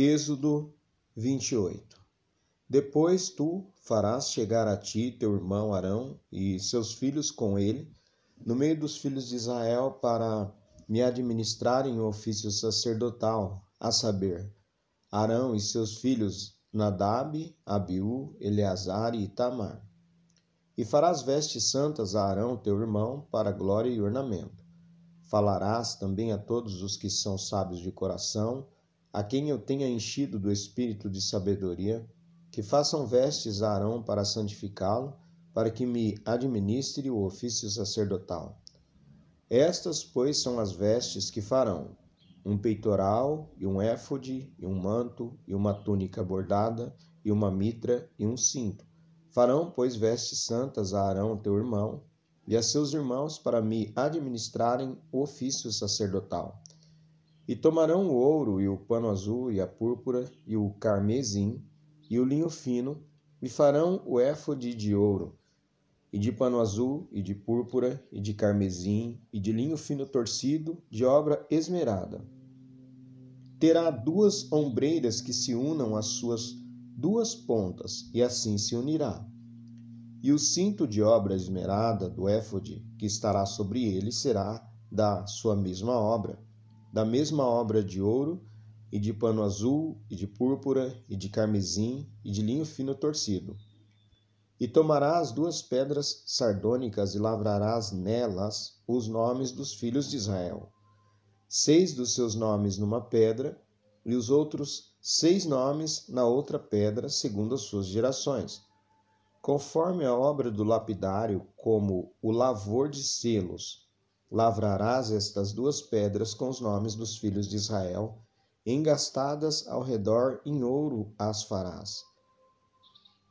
Êxodo 28 Depois tu farás chegar a ti teu irmão Arão e seus filhos com ele, no meio dos filhos de Israel, para me administrarem o ofício sacerdotal, a saber, Arão e seus filhos Nadab, Abiú, Eleazar e Itamar. E farás vestes santas a Arão, teu irmão, para glória e ornamento. Falarás também a todos os que são sábios de coração, a quem eu tenha enchido do espírito de sabedoria, que façam vestes a Arão para santificá-lo, para que me administre o ofício sacerdotal. Estas, pois, são as vestes que farão: um peitoral, e um éfode, e um manto, e uma túnica bordada, e uma mitra, e um cinto. Farão, pois, vestes santas a Arão, teu irmão, e a seus irmãos, para me administrarem o ofício sacerdotal. E tomarão o ouro e o pano azul e a púrpura e o carmesim e o linho fino e farão o éfode de ouro e de pano azul e de púrpura e de carmesim e de linho fino torcido de obra esmerada. Terá duas ombreiras que se unam às suas duas pontas e assim se unirá. E o cinto de obra esmerada do éfode que estará sobre ele será da sua mesma obra da mesma obra de ouro, e de pano azul, e de púrpura, e de carmesim, e de linho fino torcido. E tomarás duas pedras sardônicas e lavrarás nelas os nomes dos filhos de Israel. Seis dos seus nomes numa pedra, e os outros seis nomes na outra pedra, segundo as suas gerações. Conforme a obra do lapidário, como o lavor de selos, Lavrarás estas duas pedras com os nomes dos filhos de Israel, engastadas ao redor em ouro as farás.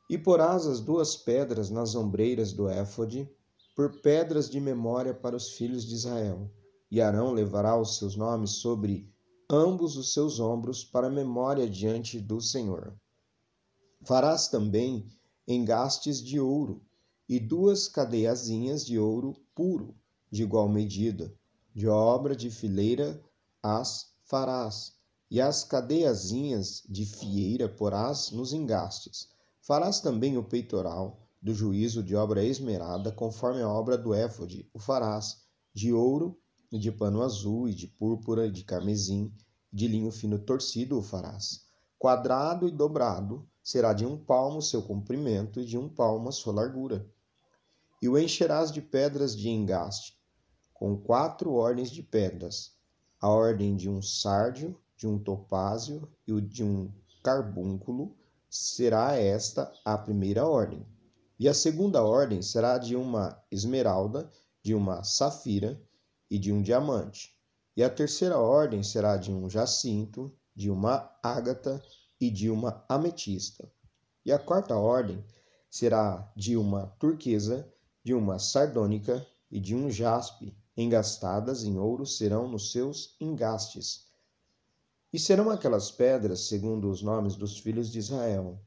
E porás as duas pedras nas ombreiras do éfode, por pedras de memória para os filhos de Israel. E Arão levará os seus nomes sobre ambos os seus ombros para memória diante do Senhor. Farás também engastes de ouro e duas cadeiazinhas de ouro puro de igual medida, de obra de fileira as farás, e as cadeiazinhas de fieira porás nos engastes. Farás também o peitoral do juízo de obra esmerada, conforme a obra do éfode, o farás, de ouro, e de pano azul, e de púrpura, e de carmesim, de linho fino torcido o farás. Quadrado e dobrado será de um palmo seu comprimento, e de um palmo a sua largura. E o encherás de pedras de engaste, com quatro ordens de pedras: a ordem de um sárdio, de um topázio e de um carbúnculo, será esta a primeira ordem. E a segunda ordem será de uma esmeralda, de uma safira e de um diamante. E a terceira ordem será de um jacinto, de uma ágata e de uma ametista. E a quarta ordem será de uma turquesa, de uma sardônica e de um jaspe engastadas em ouro serão nos seus engastes. E serão aquelas pedras segundo os nomes dos filhos de Israel.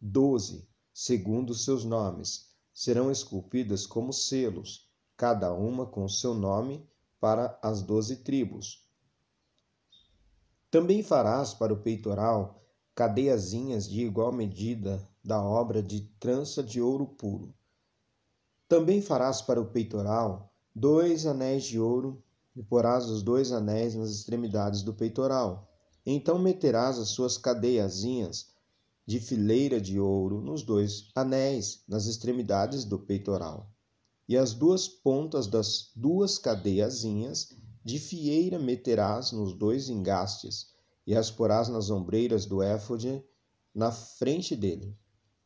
Doze, segundo os seus nomes, serão esculpidas como selos, cada uma com seu nome para as doze tribos. Também farás para o peitoral cadeiazinhas de igual medida da obra de trança de ouro puro. Também farás para o peitoral dois anéis de ouro, e porás os dois anéis nas extremidades do peitoral. Então meterás as suas cadeiazinhas de fileira de ouro nos dois anéis, nas extremidades do peitoral. E as duas pontas das duas cadeiazinhas de fieira meterás nos dois engastes, e as porás nas ombreiras do éfode na frente dele.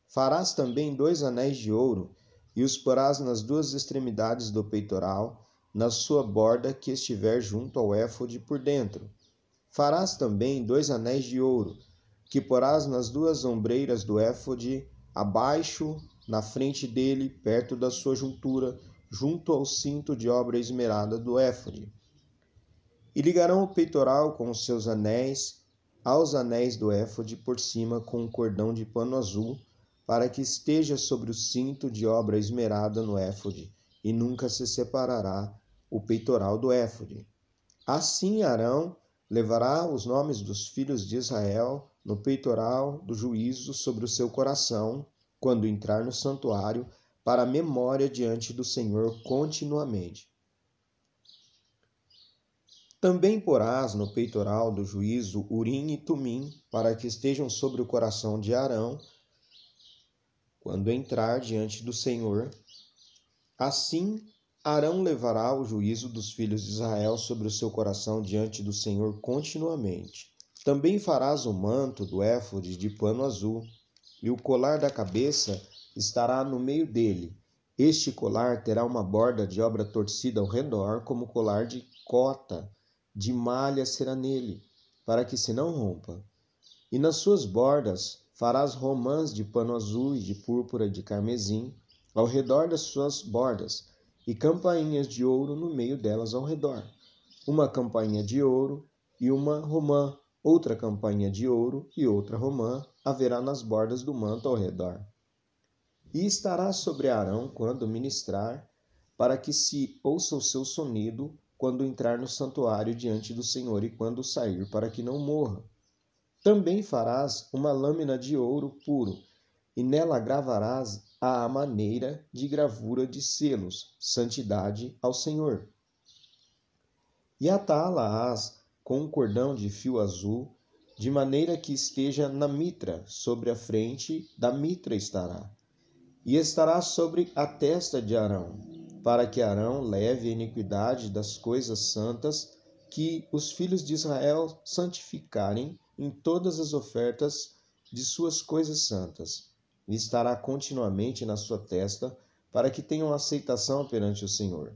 Farás também dois anéis de ouro e os porás nas duas extremidades do peitoral, na sua borda que estiver junto ao éfode por dentro. Farás também dois anéis de ouro, que porás nas duas ombreiras do éfode, abaixo, na frente dele, perto da sua juntura, junto ao cinto de obra esmerada do éfode. E ligarão o peitoral com os seus anéis aos anéis do éfode por cima com um cordão de pano azul, para que esteja sobre o cinto de obra esmerada no éfode, e nunca se separará o peitoral do éfode. Assim Arão levará os nomes dos filhos de Israel no peitoral do juízo sobre o seu coração, quando entrar no santuário, para memória diante do Senhor continuamente. Também porás no peitoral do juízo Urim e Tumim, para que estejam sobre o coração de Arão, quando entrar diante do Senhor. Assim, Arão levará o juízo dos filhos de Israel sobre o seu coração diante do Senhor continuamente. Também farás o manto do éfode de pano azul, e o colar da cabeça estará no meio dele. Este colar terá uma borda de obra torcida ao redor, como colar de cota de malha será nele, para que se não rompa. E nas suas bordas farás romãs de pano azul e de púrpura de carmesim ao redor das suas bordas, e campainhas de ouro no meio delas ao redor. Uma campainha de ouro e uma romã, outra campainha de ouro e outra romã haverá nas bordas do manto ao redor. E estará sobre Arão quando ministrar, para que se ouça o seu sonido quando entrar no santuário diante do Senhor e quando sair, para que não morra. Também farás uma lâmina de ouro puro, e nela gravarás a maneira de gravura de selos, santidade ao Senhor. E atá-la-ás com um cordão de fio azul, de maneira que esteja na mitra, sobre a frente da mitra estará. E estará sobre a testa de Arão, para que Arão leve a iniquidade das coisas santas que os filhos de Israel santificarem em todas as ofertas de suas coisas santas. E estará continuamente na sua testa, para que tenham aceitação perante o Senhor.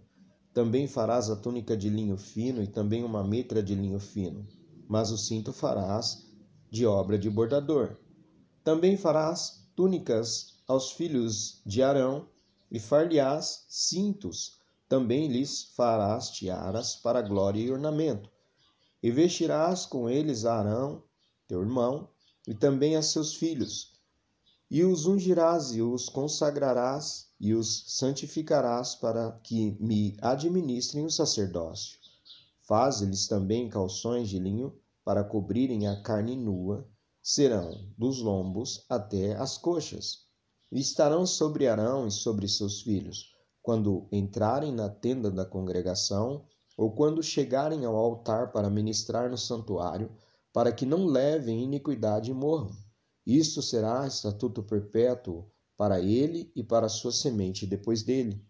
Também farás a túnica de linho fino e também uma mitra de linho fino, mas o cinto farás de obra de bordador. Também farás túnicas aos filhos de Arão e far-lhe-ás cintos, também lhes farás tiaras para glória e ornamento. E vestirás com eles Arão, teu irmão, e também a seus filhos, e os ungirás e os consagrarás e os santificarás para que me administrem o sacerdócio. Faze-lhes também calções de linho para cobrirem a carne nua, serão dos lombos até as coxas e estarão sobre Arão e sobre seus filhos, quando entrarem na tenda da congregação, ou quando chegarem ao altar para ministrar no santuário, para que não levem iniquidade e morram. Isto será estatuto perpétuo para ele e para sua semente depois dele.